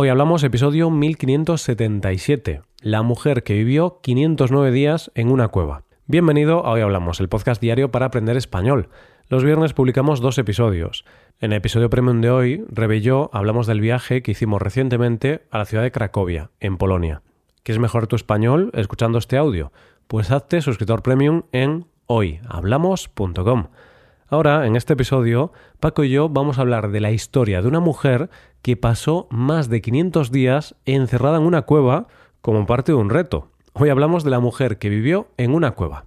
Hoy hablamos episodio 1577, la mujer que vivió 509 días en una cueva. Bienvenido a Hoy Hablamos, el podcast diario para aprender español. Los viernes publicamos dos episodios. En el episodio premium de hoy, Rebe y yo hablamos del viaje que hicimos recientemente a la ciudad de Cracovia, en Polonia. ¿Quieres mejorar tu español escuchando este audio? Pues hazte suscriptor premium en hoyhablamos.com. Ahora, en este episodio, Paco y yo vamos a hablar de la historia de una mujer que pasó más de 500 días encerrada en una cueva como parte de un reto. Hoy hablamos de la mujer que vivió en una cueva.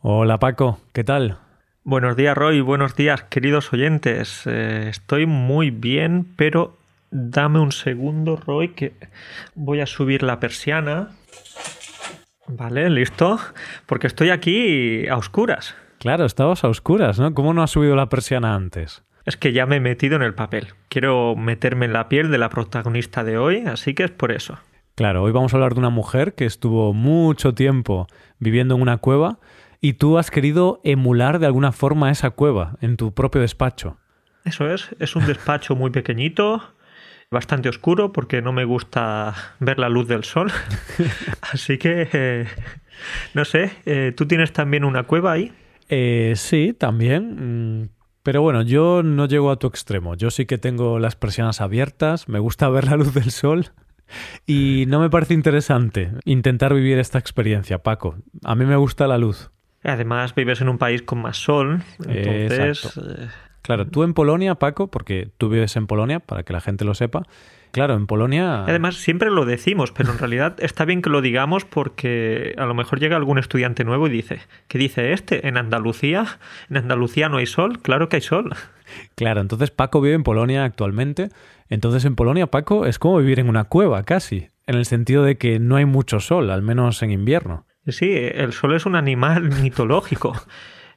Hola Paco, ¿qué tal? Buenos días Roy, buenos días queridos oyentes. Eh, estoy muy bien, pero dame un segundo Roy que voy a subir la persiana. Vale, listo, porque estoy aquí a oscuras. Claro, estabas a oscuras, ¿no? ¿Cómo no has subido la persiana antes? Es que ya me he metido en el papel. Quiero meterme en la piel de la protagonista de hoy, así que es por eso. Claro, hoy vamos a hablar de una mujer que estuvo mucho tiempo viviendo en una cueva y tú has querido emular de alguna forma esa cueva en tu propio despacho. Eso es, es un despacho muy pequeñito, bastante oscuro porque no me gusta ver la luz del sol. Así que, eh, no sé, eh, ¿tú tienes también una cueva ahí? Eh, sí, también. Mm, pero bueno, yo no llego a tu extremo. Yo sí que tengo las persianas abiertas, me gusta ver la luz del sol y no me parece interesante intentar vivir esta experiencia, Paco. A mí me gusta la luz. Además, vives en un país con más sol, entonces... Eh, claro, tú en Polonia, Paco, porque tú vives en Polonia, para que la gente lo sepa, Claro, en Polonia. Además, siempre lo decimos, pero en realidad está bien que lo digamos porque a lo mejor llega algún estudiante nuevo y dice: ¿Qué dice este? ¿En Andalucía? ¿En Andalucía no hay sol? Claro que hay sol. Claro, entonces Paco vive en Polonia actualmente. Entonces en Polonia, Paco, es como vivir en una cueva casi, en el sentido de que no hay mucho sol, al menos en invierno. Sí, el sol es un animal mitológico.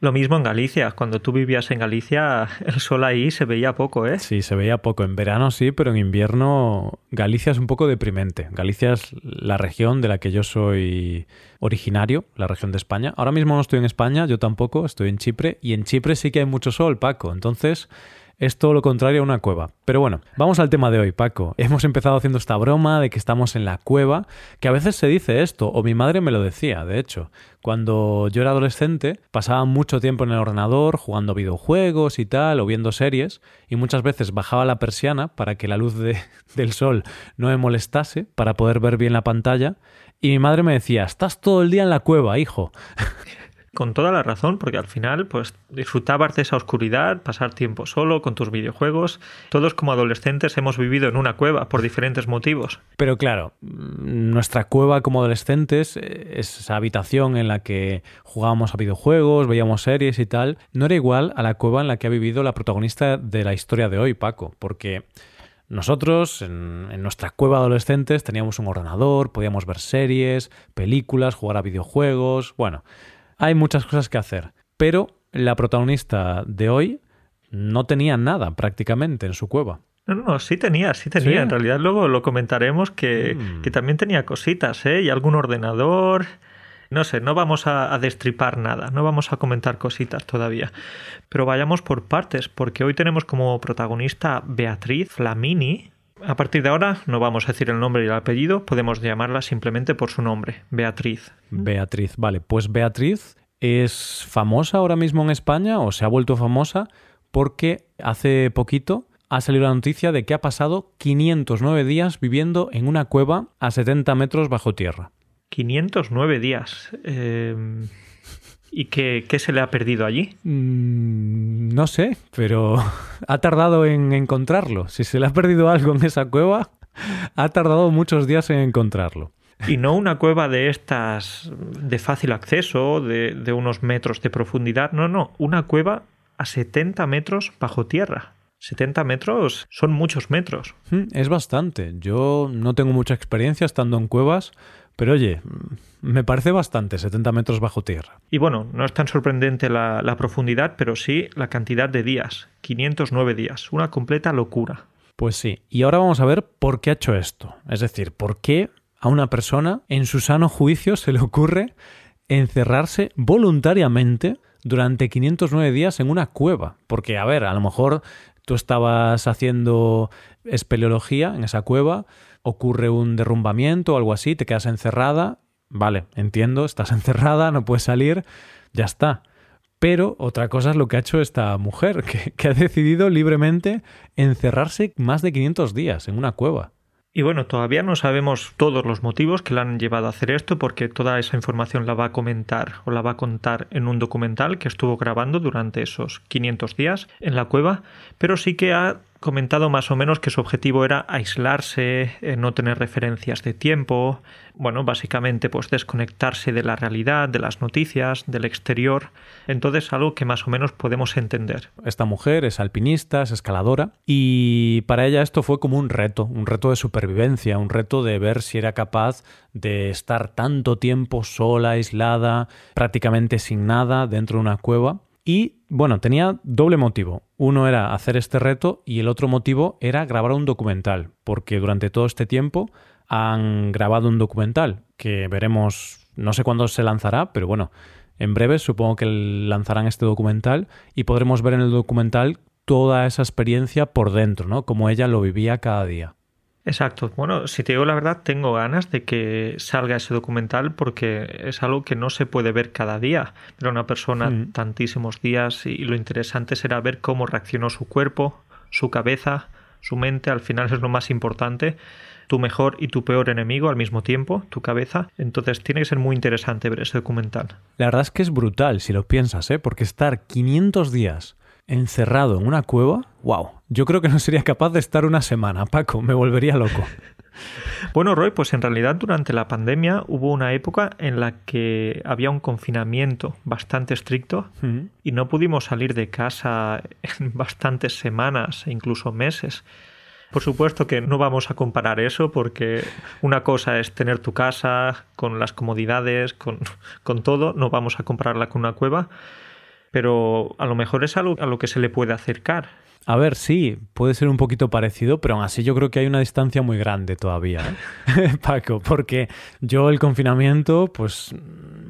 Lo mismo en Galicia. Cuando tú vivías en Galicia, el sol ahí se veía poco, ¿eh? Sí, se veía poco. En verano sí, pero en invierno Galicia es un poco deprimente. Galicia es la región de la que yo soy originario, la región de España. Ahora mismo no estoy en España, yo tampoco, estoy en Chipre. Y en Chipre sí que hay mucho sol, Paco. Entonces es todo lo contrario a una cueva. Pero bueno, vamos al tema de hoy, Paco. Hemos empezado haciendo esta broma de que estamos en la cueva, que a veces se dice esto, o mi madre me lo decía, de hecho. Cuando yo era adolescente, pasaba mucho tiempo en el ordenador jugando videojuegos y tal, o viendo series, y muchas veces bajaba la persiana para que la luz del sol no me molestase, para poder ver bien la pantalla, y mi madre me decía, estás todo el día en la cueva, hijo. con toda la razón, porque al final, pues disfrutabas de esa oscuridad, pasar tiempo solo con tus videojuegos. Todos como adolescentes hemos vivido en una cueva por diferentes motivos. Pero claro, nuestra cueva como adolescentes, eh, esa habitación en la que jugábamos a videojuegos, veíamos series y tal, no era igual a la cueva en la que ha vivido la protagonista de la historia de hoy, Paco, porque nosotros, en, en, nuestra cueva adolescentes, teníamos un ordenador, podíamos ver series, películas, jugar a videojuegos. Bueno, hay muchas cosas que hacer, pero la protagonista de hoy no tenía nada prácticamente en su cueva. No, no, sí tenía, sí tenía. En realidad luego lo comentaremos que, mm. que, también tenía cositas, ¿eh? Y algún ordenador. No sé, no vamos a, a, destripar nada, no vamos a comentar cositas todavía. Pero vayamos por partes, porque hoy tenemos como protagonista Beatriz Flamini. A partir de ahora no vamos a decir el nombre y el apellido, podemos llamarla simplemente por su nombre, Beatriz. Beatriz, vale. Pues Beatriz es famosa ahora mismo en España o se ha vuelto famosa porque hace poquito ha salido la noticia de que ha pasado 509 días viviendo en una cueva a 70 metros bajo tierra. 509 días. Eh, ¿Y qué, qué, se le ha perdido allí? Mm, no sé, pero ha tardado en encontrarlo. Si se le ha perdido algo en esa cueva, ha tardado muchos días en encontrarlo. Y no una cueva de estas de fácil acceso, de, de unos metros de profundidad, no, no, una cueva a 70 metros bajo tierra. 70 metros son muchos metros. Mm, es bastante. Yo no tengo mucha experiencia estando en cuevas, pero oye, me parece bastante, 70 metros bajo tierra. Y bueno, no es tan sorprendente la, la, profundidad, pero sí la cantidad de días. 509 días, una completa locura. Pues sí, y ahora vamos a ver por qué ha hecho esto. Es decir, por qué a una persona en su sano juicio se le ocurre encerrarse voluntariamente durante 509 días en una cueva. Porque, a ver, a lo mejor Tú estabas haciendo espeleología en esa cueva, ocurre un derrumbamiento o algo así, te quedas encerrada, vale, entiendo, estás encerrada, no puedes salir, ya está. Pero otra cosa es lo que ha hecho esta mujer, que, ha decidido libremente encerrarse más de 500 días en una cueva. Y bueno, todavía no sabemos todos los motivos que la han llevado a hacer esto porque toda esa información la va a comentar o la va a contar en un documental que estuvo grabando durante esos 500 días en la cueva, pero sí que ha comentado más o menos que su objetivo era aislarse, eh, no tener referencias de tiempo, bueno, básicamente pues desconectarse de la realidad, de las noticias, del exterior, entonces algo que más o menos podemos entender. Esta mujer es alpinista, es escaladora y para ella esto fue como un reto, un reto de supervivencia, un reto de ver si era capaz de estar tanto tiempo sola, aislada, prácticamente sin nada dentro de una cueva y bueno, tenía doble motivo. Uno era hacer este reto y el otro motivo era grabar un documental, porque durante todo este tiempo han grabado un documental que veremos, no sé cuándo se lanzará, pero bueno, en breve supongo que lanzarán este documental y podremos ver en el documental toda esa experiencia por dentro, ¿no? Como ella lo vivía cada día. Exacto. Bueno, si te digo la verdad, tengo ganas de que salga ese documental porque es algo que no se puede ver cada día. Pero una persona mm. tantísimos días y lo interesante será ver cómo reaccionó su cuerpo, su cabeza, su mente. Al final es lo más importante. Tu mejor y tu peor enemigo al mismo tiempo, tu cabeza. Entonces tiene que ser muy interesante ver ese documental. La verdad es que es brutal si lo piensas, ¿eh? Porque estar 500 días encerrado en una cueva, wow, yo creo que no sería capaz de estar una semana, Paco, me volvería loco. Bueno, Roy, pues en realidad durante la pandemia hubo una época en la que había un confinamiento bastante estricto y no pudimos salir de casa en bastantes semanas e incluso meses. Por supuesto que no vamos a comparar eso porque una cosa es tener tu casa con las comodidades, con, con todo, no vamos a compararla con una cueva, pero a lo mejor es algo a lo que se le puede acercar. A ver, sí, puede ser un poquito parecido, pero aún así yo creo que hay una distancia muy grande todavía, ¿eh? Paco, porque yo el confinamiento pues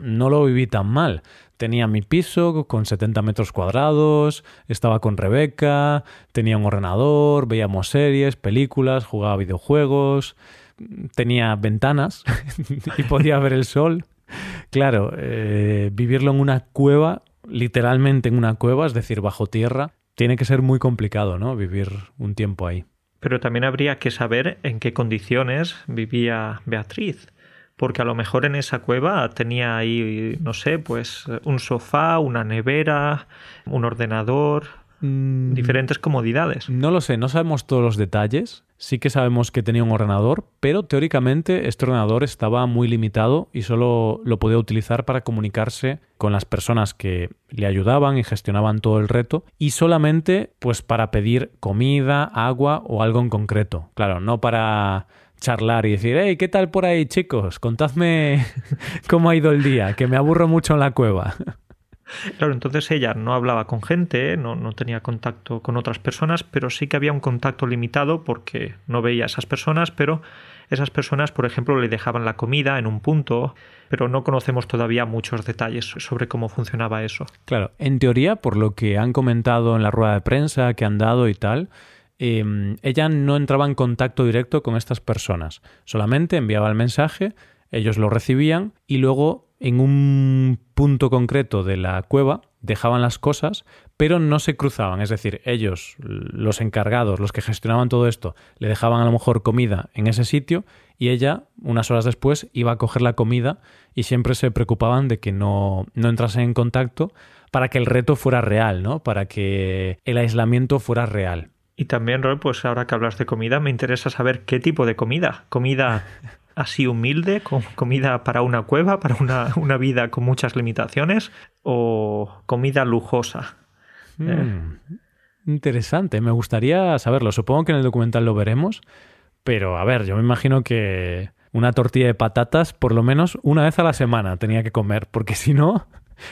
no lo viví tan mal. Tenía mi piso con 70 metros cuadrados, estaba con Rebeca, tenía un ordenador, veíamos series, películas, jugaba videojuegos, tenía ventanas y podía ver el sol. Claro, eh, vivirlo en una cueva literalmente en una cueva, es decir, bajo tierra, tiene que ser muy complicado, ¿no? Vivir un tiempo ahí. Pero también habría que saber en qué condiciones vivía Beatriz, porque a lo mejor en esa cueva tenía ahí, no sé, pues un sofá, una nevera, un ordenador, Mm. diferentes comodidades. No lo sé, no sabemos todos los detalles. Sí que sabemos que tenía un ordenador, pero teóricamente este ordenador estaba muy limitado y solo lo podía utilizar para comunicarse con las personas que le ayudaban y gestionaban todo el reto y solamente pues para pedir comida, agua o algo en concreto. Claro, no para charlar y decir, hey, ¿qué tal por ahí chicos? Contadme cómo ha ido el día, que me aburro mucho en la cueva. Claro, entonces ella no hablaba con gente, no, no, tenía contacto con otras personas, pero sí que había un contacto limitado porque no veía a esas personas, pero esas personas, por ejemplo, le dejaban la comida en un punto, pero no conocemos todavía muchos detalles sobre cómo funcionaba eso. Claro, en teoría, por lo que han comentado en la rueda de prensa que han dado y tal, em, ella no entraba en contacto directo con estas personas, solamente enviaba el mensaje, ellos lo recibían y luego en un punto concreto de la cueva dejaban las cosas, pero no se cruzaban. Es decir, ellos, los encargados, los que gestionaban todo esto, le dejaban a lo mejor comida en ese sitio y ella, unas horas después, iba a coger la comida y siempre se preocupaban de que no, no entrasen en contacto para que el reto fuera real, ¿no? Para que el aislamiento fuera real. Y también, Roy, pues ahora que hablas de comida, me interesa saber qué tipo de comida. ¿Comida así humilde, con comida para una cueva, para una, vida con muchas limitaciones, o comida lujosa. Mm, eh. Interesante, me gustaría saberlo. Supongo que en el documental lo veremos, pero a ver, yo me imagino que una tortilla de patatas por lo menos una vez a la semana tenía que comer, porque si no,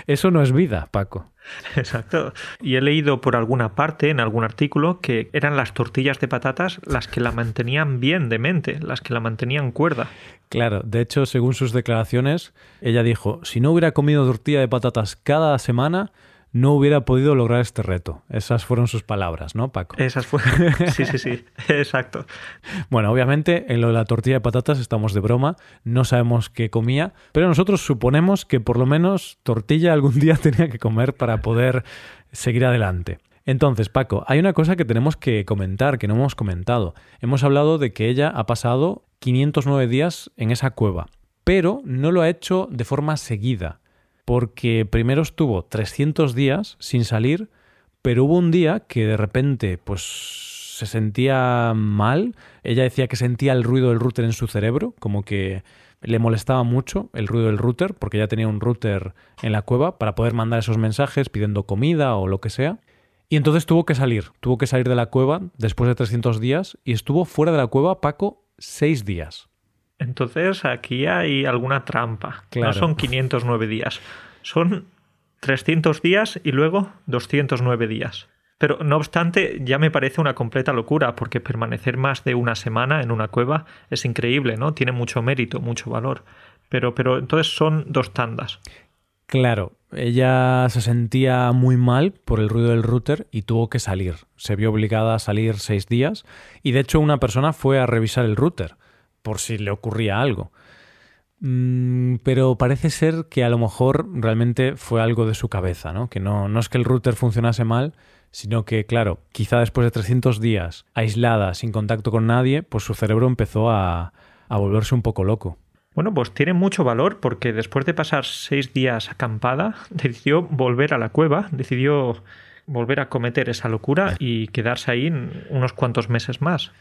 eso no es vida, Paco. Exacto. Y he leído por alguna parte, en algún artículo, que eran las tortillas de patatas las que la mantenían bien de mente, las que la mantenían cuerda. Claro, de hecho, según sus declaraciones, ella dijo, si no hubiera comido tortilla de patatas cada semana, no hubiera podido lograr este reto. Esas fueron sus palabras, ¿no, Paco? Esas fueron. Sí, sí, sí, exacto. Bueno, obviamente en lo de la tortilla de patatas estamos de broma, no sabemos qué comía, pero nosotros suponemos que por lo menos tortilla algún día tenía que comer para poder seguir adelante. Entonces, Paco, hay una cosa que tenemos que comentar, que no hemos comentado. Hemos hablado de que ella ha pasado 509 días en esa cueva, pero no lo ha hecho de forma seguida porque primero estuvo 300 días sin salir, pero hubo un día que de repente pues se sentía mal, ella decía que sentía el ruido del router en su cerebro, como que le molestaba mucho el ruido del router, porque ya tenía un router en la cueva para poder mandar esos mensajes pidiendo comida o lo que sea. Y entonces tuvo que salir, tuvo que salir de la cueva después de 300 días y estuvo fuera de la cueva, Paco, seis días. Entonces aquí hay alguna trampa. No son 509 días, son 300 días y luego 209 días. Pero no obstante, ya me parece una completa locura, porque permanecer más de una semana en una cueva es increíble, ¿no? Tiene mucho mérito, mucho valor. Pero, pero entonces son dos tandas. Claro, ella se sentía muy mal por el ruido del router y tuvo que salir. Se vio obligada a salir seis días y de hecho una persona fue a revisar el router por si le ocurría algo. Mm, pero parece ser que a lo mejor realmente fue algo de su cabeza, ¿no? Que no, no es que el router funcionase mal, sino que, claro, quizá después de 300 días aislada, sin contacto con nadie, pues su cerebro empezó a, a volverse un poco loco. Bueno, pues tiene mucho valor porque después de pasar seis días acampada, decidió volver a la cueva, decidió volver a cometer esa locura y quedarse ahí unos cuantos meses más.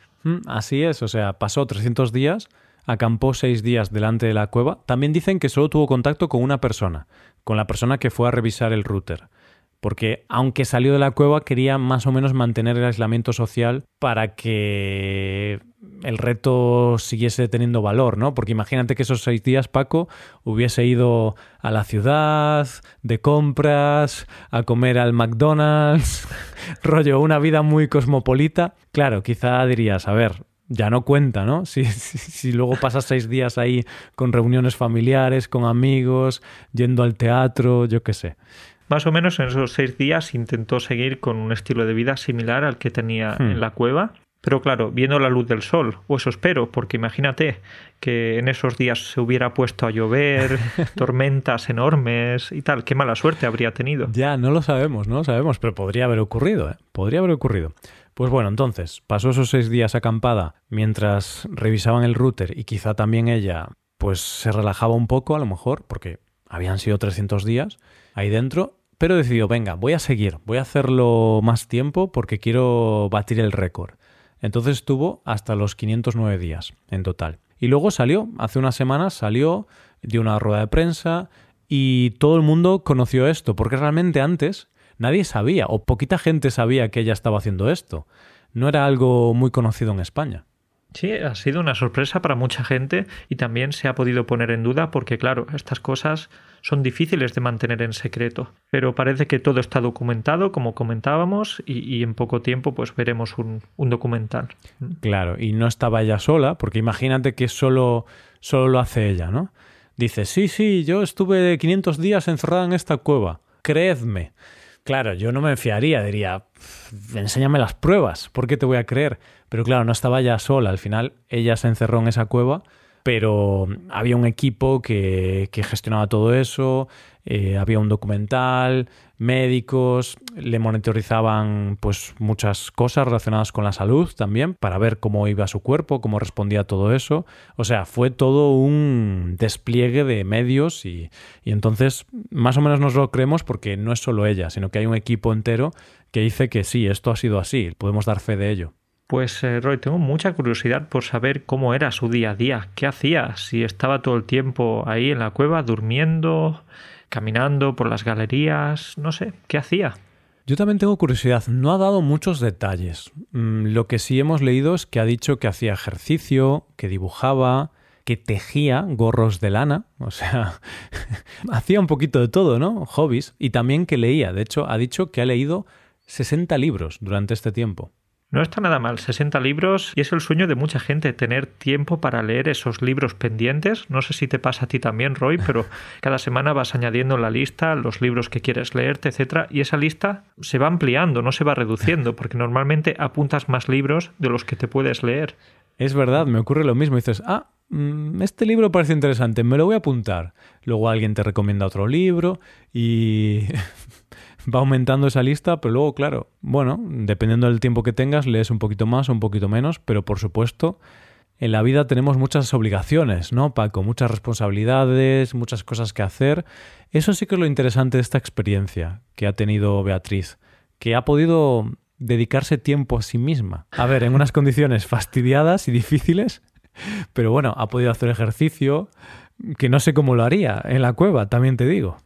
Así es, o sea, pasó 300 días, acampó seis días delante de la cueva. También dicen que solo tuvo contacto con una persona, con la persona que fue a revisar el router porque aunque salió de la cueva quería más o menos mantener el aislamiento social para que el reto siguiese teniendo valor, ¿no? Porque imagínate que esos seis días Paco hubiese ido a la ciudad, de compras, a comer al McDonald's, rollo, una vida muy cosmopolita. Claro, quizá dirías, a ver, ya no cuenta, ¿no? Si, si, luego pasas seis días ahí con reuniones familiares, con amigos, yendo al teatro, yo qué sé. Más o menos en esos seis días intentó seguir con un estilo de vida similar al que tenía en hmm. la cueva. Pero claro, viendo la luz del sol, o eso espero, porque imagínate que en esos días se hubiera puesto a llover, tormentas enormes y tal, qué mala suerte habría tenido. Ya, no lo sabemos, no lo sabemos, pero podría haber ocurrido, ¿eh? Podría haber ocurrido. Pues bueno, entonces, pasó esos seis días acampada mientras revisaban el router y quizá también ella, pues se relajaba un poco a lo mejor, porque habían sido 300 días ahí dentro, pero decidió, venga, voy a seguir, voy a hacerlo más tiempo porque quiero batir el récord. Entonces estuvo hasta los 509 días en total. Y luego salió, hace unas semanas salió, dio una rueda de prensa y todo el mundo conoció esto, porque realmente antes nadie sabía o poquita gente sabía que ella estaba haciendo esto. No era algo muy conocido en España. Sí, ha sido una sorpresa para mucha gente y también se ha podido poner en duda porque, claro, estas cosas son difíciles de mantener en secreto. Pero parece que todo está documentado, como comentábamos, y, en poco tiempo pues veremos un, documental. Claro, y no estaba ella sola, porque imagínate que solo, solo lo hace ella, ¿no? Dice, sí, sí, yo estuve 500 días encerrada en esta cueva, creedme. Claro, yo no me fiaría, diría, enséñame las pruebas, ¿por qué te voy a creer? Pero claro, no estaba ya sola, al final ella se encerró en esa cueva, pero había un equipo que, gestionaba todo eso, eh, había un documental, médicos, le monitorizaban pues muchas cosas relacionadas con la salud también para ver cómo iba su cuerpo, cómo respondía a todo eso. O sea, fue todo un despliegue de medios y, y entonces más o menos nos lo creemos porque no es solo ella, sino que hay un equipo entero que dice que sí, esto ha sido así, podemos dar fe de ello. Pues eh, Roy, tengo mucha curiosidad por saber cómo era su día a día, qué hacía, si estaba todo el tiempo ahí en la cueva durmiendo, caminando por las galerías, no sé, ¿qué hacía? Yo también tengo curiosidad, no ha dado muchos detalles. Mm, lo que sí hemos leído es que ha dicho que hacía ejercicio, que dibujaba, que tejía gorros de lana, o sea, hacía un poquito de todo, ¿no? Hobbies, y también que leía. De hecho, ha dicho que ha leído 60 libros durante este tiempo. No está nada mal, 60 libros y es el sueño de mucha gente tener tiempo para leer esos libros pendientes. No sé si te pasa a ti también, Roy, pero cada semana vas añadiendo en la lista los libros que quieres leerte, etcétera, y esa lista se va ampliando, no se va reduciendo, porque normalmente apuntas más libros de los que te puedes leer. Es verdad, me ocurre lo mismo. Dices, ah, mm, este libro parece interesante, me lo voy a apuntar. Luego alguien te recomienda otro libro y va aumentando esa lista, pero luego, claro, bueno, dependiendo del tiempo que tengas, lees un poquito más o un poquito menos, pero por supuesto, en la vida tenemos muchas obligaciones, ¿no, Paco? Muchas responsabilidades, muchas cosas que hacer. Eso sí que es lo interesante de esta experiencia que ha tenido Beatriz, que ha podido dedicarse tiempo a sí misma. A ver, en unas condiciones fastidiadas y difíciles, pero bueno, ha podido hacer ejercicio, que no sé cómo lo haría en la cueva, también te digo.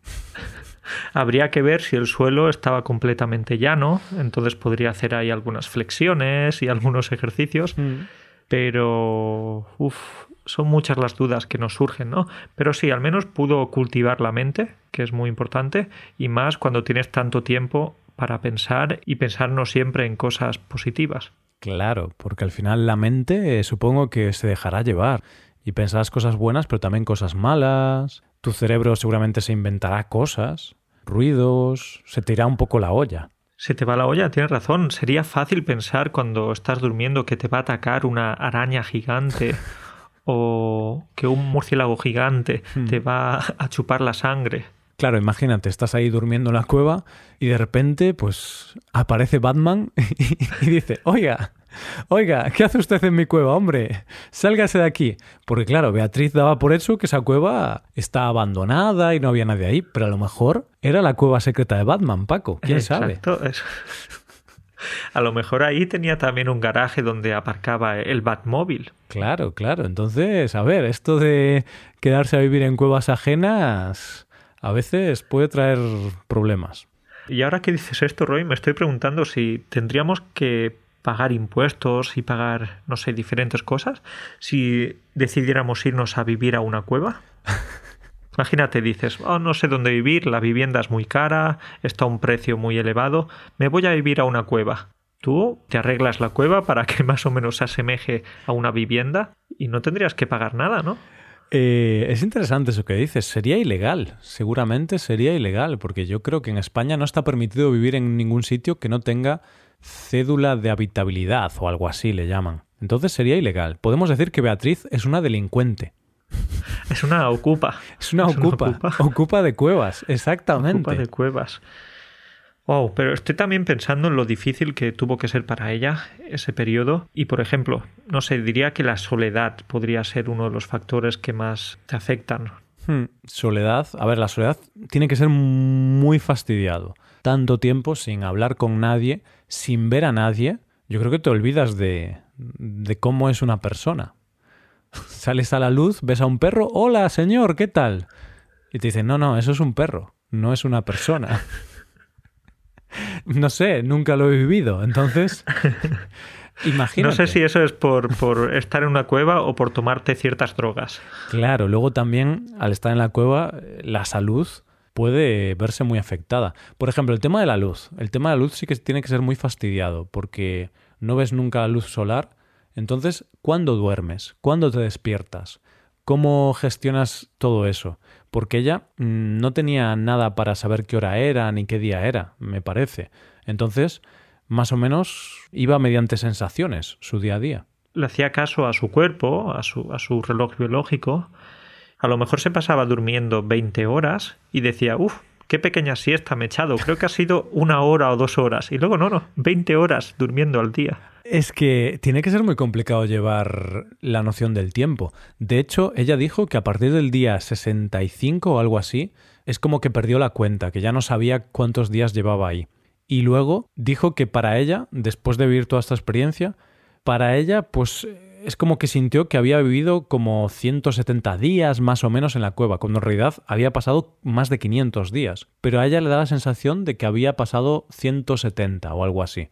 Habría que ver si el suelo estaba completamente llano, entonces podría hacer ahí algunas flexiones y algunos ejercicios, mm. pero uf, son muchas las dudas que nos surgen, ¿no? Pero sí, al menos pudo cultivar la mente, que es muy importante, y más cuando tienes tanto tiempo para pensar y pensar no siempre en cosas positivas. Claro, porque al final la mente eh, supongo que se dejará llevar y pensarás cosas buenas, pero también cosas malas. Tu cerebro seguramente se inventará cosas ruidos, se te irá un poco la olla. Se te va la olla, tienes razón. Sería fácil pensar cuando estás durmiendo que te va a atacar una araña gigante o que un murciélago gigante hmm. te va a chupar la sangre. Claro, imagínate, estás ahí durmiendo en la cueva y de repente, pues, aparece Batman y, dice, oiga, Oiga, ¿qué hace usted en mi cueva, hombre? Sálgase de aquí. Porque claro, Beatriz daba por eso que esa cueva está abandonada y no había nadie ahí, pero a lo mejor era la cueva secreta de Batman, Paco. ¿Quién Exacto. sabe? A lo mejor ahí tenía también un garaje donde aparcaba el Batmóvil. Claro, claro. Entonces, a ver, esto de quedarse a vivir en cuevas ajenas a veces puede traer problemas. Y ahora que dices esto, Roy, me estoy preguntando si tendríamos que pagar impuestos y pagar, no sé, diferentes cosas si decidiéramos irnos a vivir a una cueva? Imagínate, dices, oh, no sé dónde vivir, la vivienda es muy cara, está a un precio muy elevado, me voy a vivir a una cueva. Tú te arreglas la cueva para que más o menos se asemeje a una vivienda y no tendrías que pagar nada, ¿no? Eh, es interesante eso que dices. Sería ilegal, seguramente sería ilegal, porque yo creo que en España no está permitido vivir en ningún sitio que no tenga cédula de habitabilidad o algo así le llaman. Entonces sería ilegal. Podemos decir que Beatriz es una delincuente. Es una ocupa. Es una, ocupa. ocupa. de cuevas, exactamente. Ocupa de cuevas. Wow, pero estoy también pensando en lo difícil que tuvo que ser para ella ese periodo. Y por ejemplo, no sé, diría que la soledad podría ser uno de los factores que más te afectan. Hmm, soledad. A ver, la soledad tiene que ser muy fastidiado. Tanto tiempo sin hablar con nadie sin ver a nadie, yo creo que te olvidas de, de cómo es una persona. Sales a la luz, ves a un perro, hola señor, ¿qué tal? Y te dicen, no, no, eso es un perro, no es una persona. no sé, nunca lo he vivido, entonces... Imagínate. No sé si eso es por, por, estar en una cueva o por tomarte ciertas drogas. Claro, luego también al estar en la cueva, la salud puede verse muy afectada. Por ejemplo, el tema de la luz. El tema de la luz sí que tiene que ser muy fastidiado porque no ves nunca luz solar. Entonces, ¿cuándo duermes? ¿Cuándo te despiertas? ¿Cómo gestionas todo eso? Porque ella mm, no tenía nada para saber qué hora era ni qué día era, me parece. Entonces, más o menos iba mediante sensaciones su día a día. Le hacía caso a su cuerpo, a su, a su reloj biológico, a lo mejor se pasaba durmiendo 20 horas y decía, uff, qué pequeña siesta me he echado, creo que ha sido una hora o dos horas. Y luego no, no, 20 horas durmiendo al día. Es que tiene que ser muy complicado llevar la noción del tiempo. De hecho, ella dijo que a partir del día 65 o algo así, es como que perdió la cuenta, que ya no sabía cuántos días llevaba ahí. Y luego dijo que para ella, después de vivir toda esta experiencia, para ella, pues es como que sintió que había vivido como 170 días más o menos en la cueva, cuando en realidad había pasado más de 500 días. Pero a ella le da la sensación de que había pasado 170 o algo así.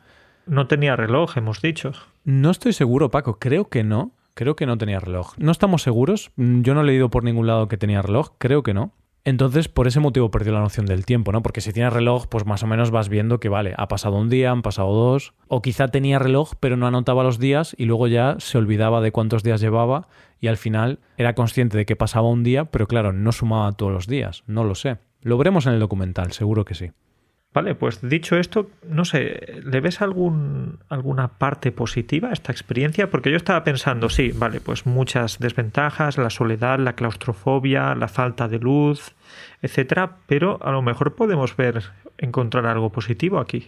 No tenía reloj, hemos dicho. No estoy seguro, Paco. Creo que no. Creo que no tenía reloj. No estamos seguros. Yo no he leído por ningún lado que tenía reloj. Creo que no. Entonces, por ese motivo perdió la noción del tiempo, ¿no? Porque si tienes reloj, pues más o menos vas viendo que, vale, ha pasado un día, han pasado dos, o quizá tenía reloj, pero no anotaba los días y luego ya se olvidaba de cuántos días llevaba y al final era consciente de que pasaba un día, pero claro, no sumaba todos los días, no lo sé. Lo veremos en el documental, seguro que sí. Vale, pues dicho esto, no sé, ¿le ves algún, alguna parte positiva a esta experiencia? Porque yo estaba pensando, sí, vale, pues muchas desventajas, la soledad, la claustrofobia, la falta de luz, etcétera, pero a lo mejor podemos ver, encontrar algo positivo aquí.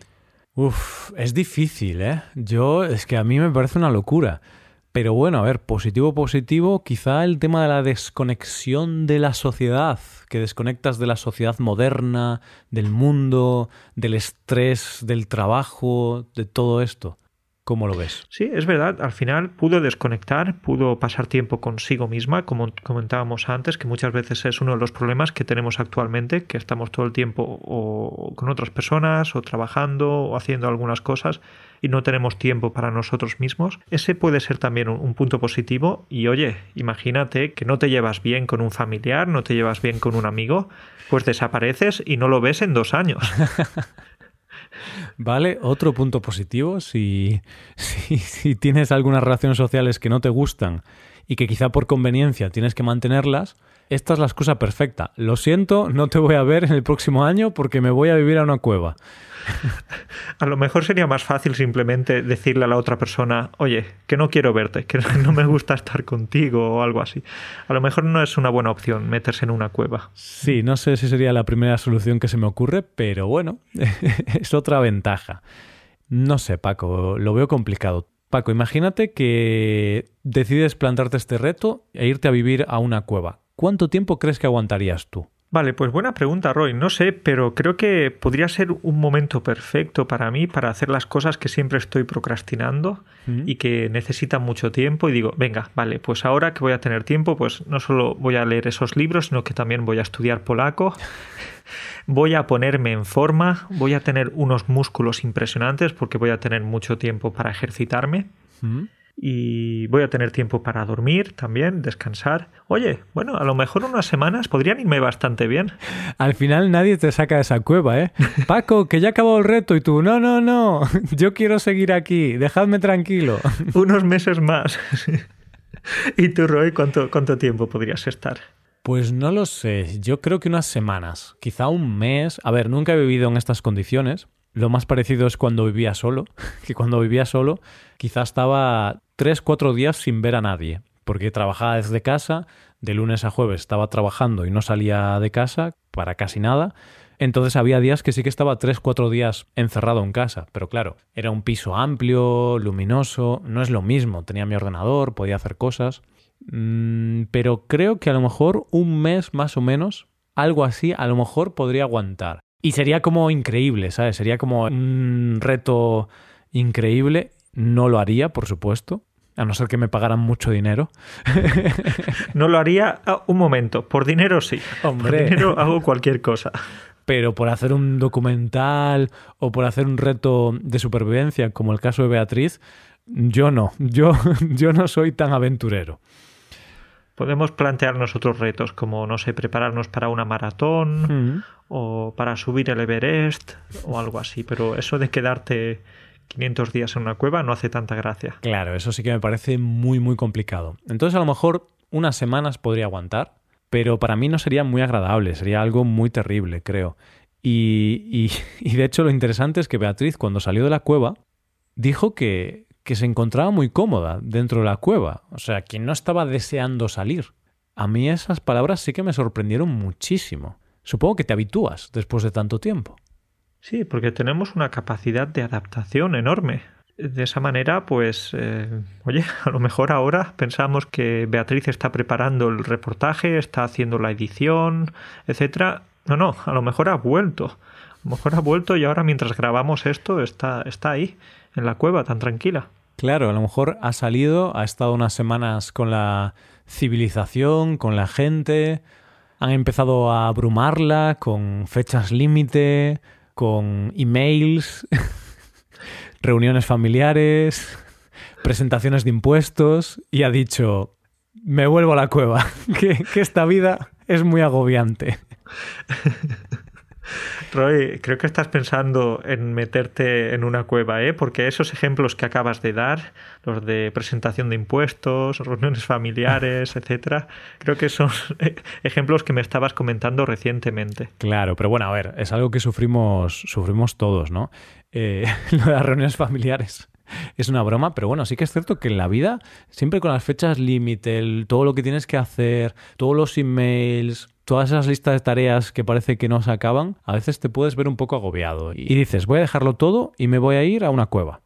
Uf, es difícil, ¿eh? Yo, es que a mí me parece una locura. Pero bueno, a ver, positivo, positivo, quizá el tema de la desconexión de la sociedad, que desconectas de la sociedad moderna, del mundo, del estrés, del trabajo, de todo esto. ¿Cómo lo ves? Sí, es verdad. Al final pudo desconectar, pudo pasar tiempo consigo misma, como comentábamos antes, que muchas veces es uno de los problemas que tenemos actualmente, que estamos todo el tiempo o con otras personas, o trabajando, o haciendo algunas cosas, y no tenemos tiempo para nosotros mismos. Ese puede ser también un, punto positivo. Y oye, imagínate que no te llevas bien con un familiar, no te llevas bien con un amigo, pues desapareces y no lo ves en dos años. Vale, otro punto positivo, si, si, tienes algunas relaciones sociales que no te gustan y que quizá por conveniencia tienes que mantenerlas, esta es la excusa perfecta. Lo siento, no te voy a ver en el próximo año porque me voy a vivir a una cueva. A lo mejor sería más fácil simplemente decirle a la otra persona, oye, que no quiero verte, que no me gusta estar contigo o algo así. A lo mejor no es una buena opción meterse en una cueva. Sí, no sé si sería la primera solución que se me ocurre, pero bueno, es otra ventaja. No sé, Paco, lo veo complicado. Paco, imagínate que decides plantarte este reto e irte a vivir a una cueva. ¿Cuánto tiempo crees que aguantarías tú? Vale, pues buena pregunta, Roy. No sé, pero creo que podría ser un momento perfecto para mí para hacer las cosas que siempre estoy procrastinando y que necesitan mucho tiempo. Y digo, venga, vale, pues ahora que voy a tener tiempo, pues no solo voy a leer esos libros, sino que también voy a estudiar polaco. voy a ponerme en forma, voy a tener unos músculos impresionantes porque voy a tener mucho tiempo para ejercitarme y voy a tener tiempo para dormir también, descansar. Oye, bueno, a lo mejor unas semanas podrían irme bastante bien. Al final nadie te saca de esa cueva, ¿eh? Paco, que ya ha acabado el reto y tú, no, no, no, yo quiero seguir aquí, dejadme tranquilo. Unos meses más. ¿Y tú, Roy, cuánto, cuánto tiempo podrías estar? Pues no lo sé, yo creo que unas semanas, quizá un mes. A ver, nunca he vivido en estas condiciones. Lo más parecido es cuando vivía solo, que cuando vivía solo quizá estaba tres, cuatro días sin ver a nadie, porque trabajaba desde casa, de lunes a jueves estaba trabajando y no salía de casa para casi nada. Entonces había días que sí que estaba tres, cuatro días encerrado en casa, pero claro, era un piso amplio, luminoso, no es lo mismo, tenía mi ordenador, podía hacer cosas, mm, pero creo que a lo mejor un mes más o menos, algo así, a lo mejor podría aguantar. Y sería como increíble, ¿sabes? Sería como un reto increíble. No lo haría, por supuesto, a no ser que me pagaran mucho dinero. no lo haría ah, un momento, por dinero sí. Hombre. Por dinero hago cualquier cosa. Pero por hacer un documental o por hacer un reto de supervivencia, como el caso de Beatriz, yo no. Yo, yo no soy tan aventurero. Podemos plantearnos otros retos, como, no sé, prepararnos para una maratón mm. o para subir el Everest o algo así. Pero eso de quedarte 500 días en una cueva no hace tanta gracia. Claro, eso sí que me parece muy, muy complicado. Entonces, a lo mejor unas semanas podría aguantar, pero para mí no sería muy agradable, sería algo muy terrible, creo. Y, y, de hecho lo interesante es que Beatriz, cuando salió de la cueva, dijo que, que se encontraba muy cómoda dentro de la cueva, o sea, que no estaba deseando salir. A mí esas palabras sí que me sorprendieron muchísimo. Supongo que te habitúas después de tanto tiempo. Sí, porque tenemos una capacidad de adaptación enorme. De esa manera, pues, eh, oye, a lo mejor ahora pensamos que Beatriz está preparando el reportaje, está haciendo la edición, etcétera. No, no, a lo mejor ha vuelto. A lo mejor ha vuelto y ahora mientras grabamos esto está, está ahí, en la cueva, tan tranquila. Claro, a lo mejor ha salido, ha estado unas semanas con la civilización, con la gente, han empezado a abrumarla con fechas límite, con emails, reuniones familiares, presentaciones de impuestos y ha dicho, me vuelvo a la cueva, que, esta vida es muy agobiante. Roy, creo que estás pensando en meterte en una cueva, ¿eh? Porque esos ejemplos que acabas de dar, los de presentación de impuestos, reuniones familiares, etcétera, creo que son ejemplos que me estabas comentando recientemente. Claro, pero bueno, a ver, es algo que sufrimos, sufrimos todos, ¿no? Eh, lo de las reuniones familiares es una broma, pero bueno, sí que es cierto que en la vida, siempre con las fechas límite, todo lo que tienes que hacer, todos los emails, todas esas listas de tareas que parece que no se acaban, a veces te puedes ver un poco agobiado y dices, voy a dejarlo todo y me voy a ir a una cueva.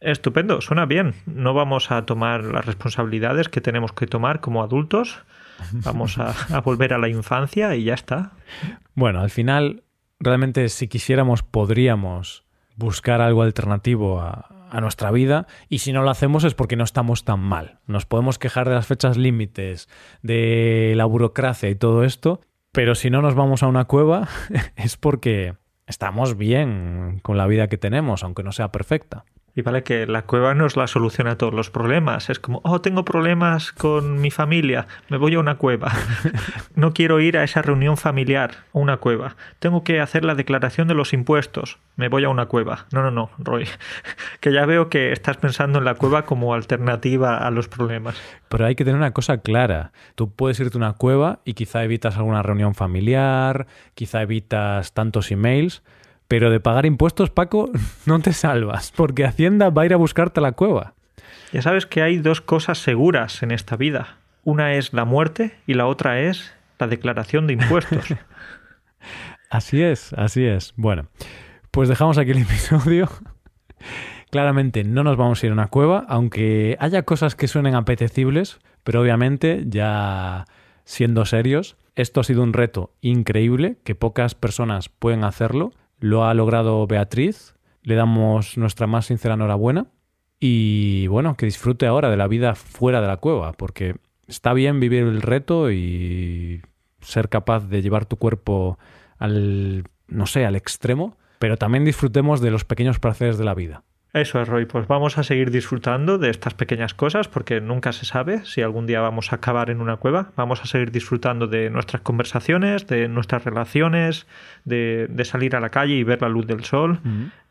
Estupendo, suena bien. No vamos a tomar las responsabilidades que tenemos que tomar como adultos. Vamos a, a volver a la infancia y ya está. Bueno, al final, realmente si quisiéramos podríamos buscar algo alternativo a, a nuestra vida y si no lo hacemos es porque no estamos tan mal. Nos podemos quejar de las fechas límites, de la burocracia y todo esto, pero si no nos vamos a una cueva es porque estamos bien con la vida que tenemos, aunque no sea perfecta. Y vale que la cueva no es la solución a todos los problemas. Es como, oh, tengo problemas con mi familia, me voy a una cueva. no quiero ir a esa reunión familiar, a una cueva. Tengo que hacer la declaración de los impuestos, me voy a una cueva. No, no, no, Roy. que ya veo que estás pensando en la cueva como alternativa a los problemas. Pero hay que tener una cosa clara. Tú puedes irte a una cueva y quizá evitas alguna reunión familiar, quizá evitas tantos emails pero de pagar impuestos, Paco, no te salvas, porque Hacienda va a ir a buscarte a la cueva. Ya sabes que hay dos cosas seguras en esta vida. Una es la muerte y la otra es la declaración de impuestos. así es, así es. Bueno, pues dejamos aquí el episodio. Claramente no nos vamos a ir a una cueva, aunque haya cosas que suenen apetecibles, pero obviamente ya siendo serios, esto ha sido un reto increíble, que pocas personas pueden hacerlo, lo ha logrado Beatriz. Le damos nuestra más sincera enhorabuena. Y bueno, que disfrute ahora de la vida fuera de la cueva, porque está bien vivir el reto y ser capaz de llevar tu cuerpo al, no sé, al extremo, pero también disfrutemos de los pequeños placeres de la vida. Eso es, Roy. Pues vamos a seguir disfrutando de estas pequeñas cosas porque nunca se sabe si algún día vamos a acabar en una cueva. Vamos a seguir disfrutando de nuestras conversaciones, de nuestras relaciones, de, salir a la calle y ver la luz del sol.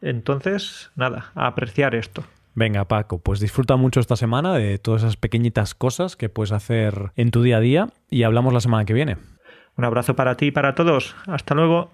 Entonces, nada, a apreciar esto. Venga, Paco, pues disfruta mucho esta semana de todas esas pequeñitas cosas que puedes hacer en tu día a día y hablamos la semana que viene. Un abrazo para ti y para todos. Hasta luego.